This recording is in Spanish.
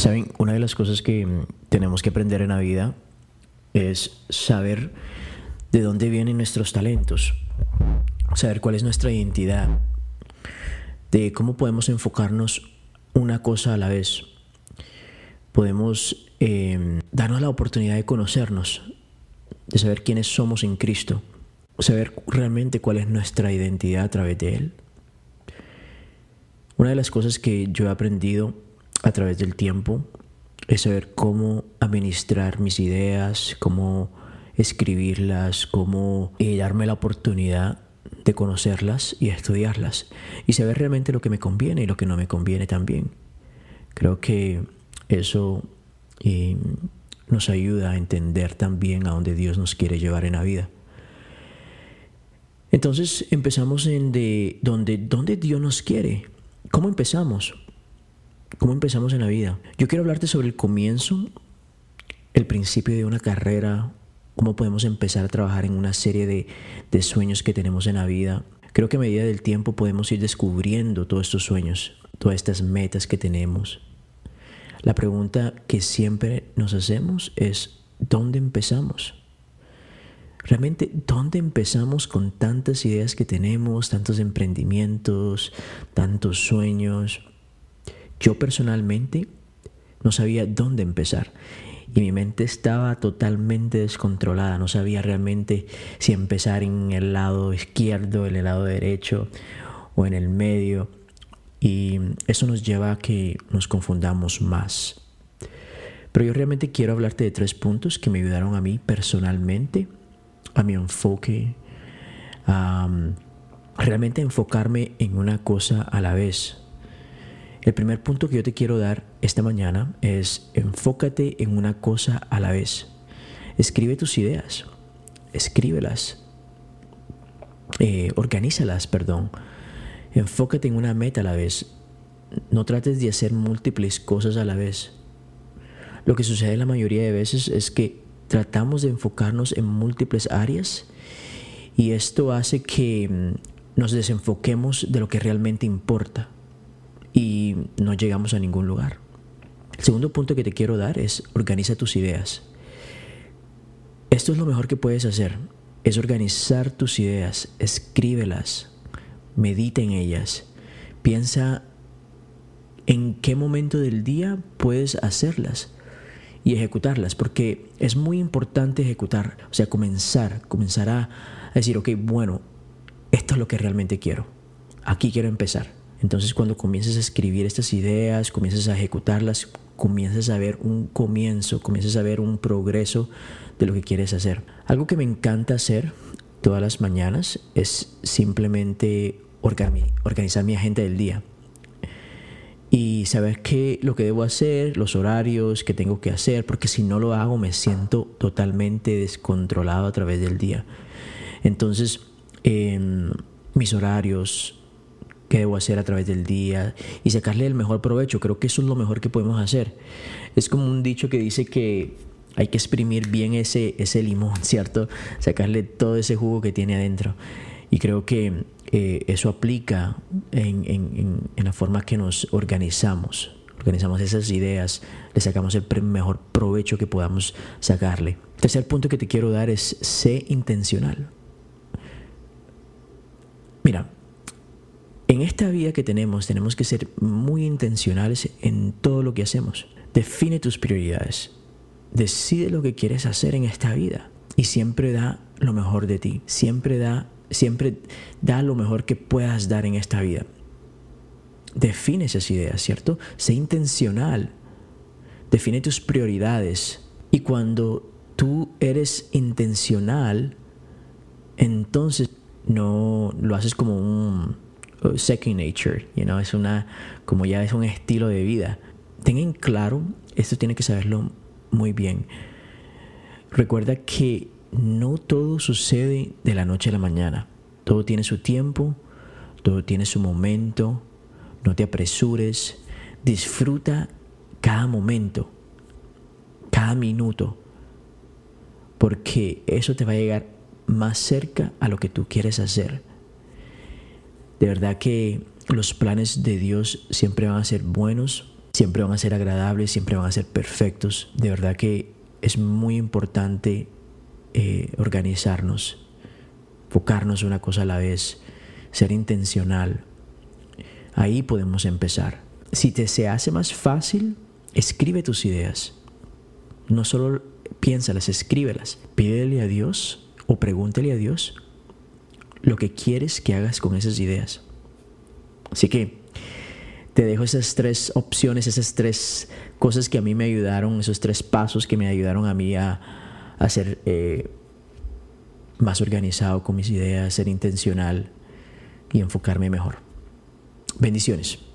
Saben, una de las cosas que tenemos que aprender en la vida es saber de dónde vienen nuestros talentos, saber cuál es nuestra identidad, de cómo podemos enfocarnos una cosa a la vez. Podemos eh, darnos la oportunidad de conocernos, de saber quiénes somos en Cristo, saber realmente cuál es nuestra identidad a través de Él. Una de las cosas que yo he aprendido a través del tiempo es saber cómo administrar mis ideas, cómo escribirlas, cómo eh, darme la oportunidad de conocerlas y estudiarlas y saber realmente lo que me conviene y lo que no me conviene también. Creo que eso eh, nos ayuda a entender también a dónde Dios nos quiere llevar en la vida. Entonces empezamos en de donde, dónde Dios nos quiere. ¿Cómo empezamos? ¿Cómo empezamos en la vida? Yo quiero hablarte sobre el comienzo, el principio de una carrera, cómo podemos empezar a trabajar en una serie de, de sueños que tenemos en la vida. Creo que a medida del tiempo podemos ir descubriendo todos estos sueños, todas estas metas que tenemos. La pregunta que siempre nos hacemos es, ¿dónde empezamos? Realmente, ¿dónde empezamos con tantas ideas que tenemos, tantos emprendimientos, tantos sueños? Yo personalmente no sabía dónde empezar y mi mente estaba totalmente descontrolada, no sabía realmente si empezar en el lado izquierdo, en el lado derecho o en el medio y eso nos lleva a que nos confundamos más. Pero yo realmente quiero hablarte de tres puntos que me ayudaron a mí personalmente, a mi enfoque, a realmente enfocarme en una cosa a la vez. El primer punto que yo te quiero dar esta mañana es enfócate en una cosa a la vez. Escribe tus ideas, escríbelas, eh, organízalas, perdón. Enfócate en una meta a la vez. No trates de hacer múltiples cosas a la vez. Lo que sucede la mayoría de veces es que tratamos de enfocarnos en múltiples áreas y esto hace que mm, nos desenfoquemos de lo que realmente importa y no llegamos a ningún lugar. El segundo punto que te quiero dar es organiza tus ideas. Esto es lo mejor que puedes hacer, es organizar tus ideas, escríbelas, medita en ellas, piensa en qué momento del día puedes hacerlas y ejecutarlas, porque es muy importante ejecutar, o sea, comenzar, comenzar a decir, ok, bueno, esto es lo que realmente quiero, aquí quiero empezar. Entonces cuando comiences a escribir estas ideas, comiences a ejecutarlas, comiences a ver un comienzo, comiences a ver un progreso de lo que quieres hacer. Algo que me encanta hacer todas las mañanas es simplemente organizar mi agenda del día y saber qué lo que debo hacer, los horarios que tengo que hacer, porque si no lo hago me siento totalmente descontrolado a través del día. Entonces, em, mis horarios, qué debo hacer a través del día y sacarle el mejor provecho. Creo que eso es lo mejor que podemos hacer. Es como un dicho que dice que hay que exprimir bien ese, ese limón, ¿cierto? Sacarle todo ese jugo que tiene adentro. Y creo que eh, eso aplica en, en, en, la forma que nos organizamos. Organizamos esas ideas, le sacamos el mejor provecho que podamos sacarle. tercer punto que te quiero dar es sé intencional. Mira, en esta vida que tenemos tenemos que ser muy intencionales en todo lo que hacemos. Define tus prioridades. Decide lo que quieres hacer en esta vida y siempre da lo mejor de ti. Siempre da, siempre da lo mejor que puedas dar en esta vida. Define esas ideas, ¿cierto? Sé intencional. Define tus prioridades. Y cuando tú eres intencional, entonces no lo haces como un second nature, you know, es una, como ya es un estilo de vida. Tengan claro, esto tiene que saberlo muy bien. Recuerda que no todo sucede de la noche a la mañana. Todo tiene su tiempo, todo tiene su momento. No te apresures. Disfruta cada momento, cada minuto, porque eso te va a llegar más cerca a lo que tú quieres hacer. De verdad que los planes de Dios siempre van a ser buenos siempre van a ser agradables, siempre van a ser perfectos. De verdad que es muy importante eh, organizarnos, enfocarnos una cosa a la vez, ser intencional. Ahí podemos empezar. Si te se hace más fácil, escribe tus ideas. No solo piénsalas, escríbelas. Pídele a Dios o pregúntele a Dios lo que quieres que hagas con esas ideas. Así que te dejo esas tres opciones, esas tres cosas que a mí me ayudaron, esos tres pasos que me ayudaron a mí a, ser eh, más organizado con mis ideas, ser intencional y enfocarme mejor. Bendiciones.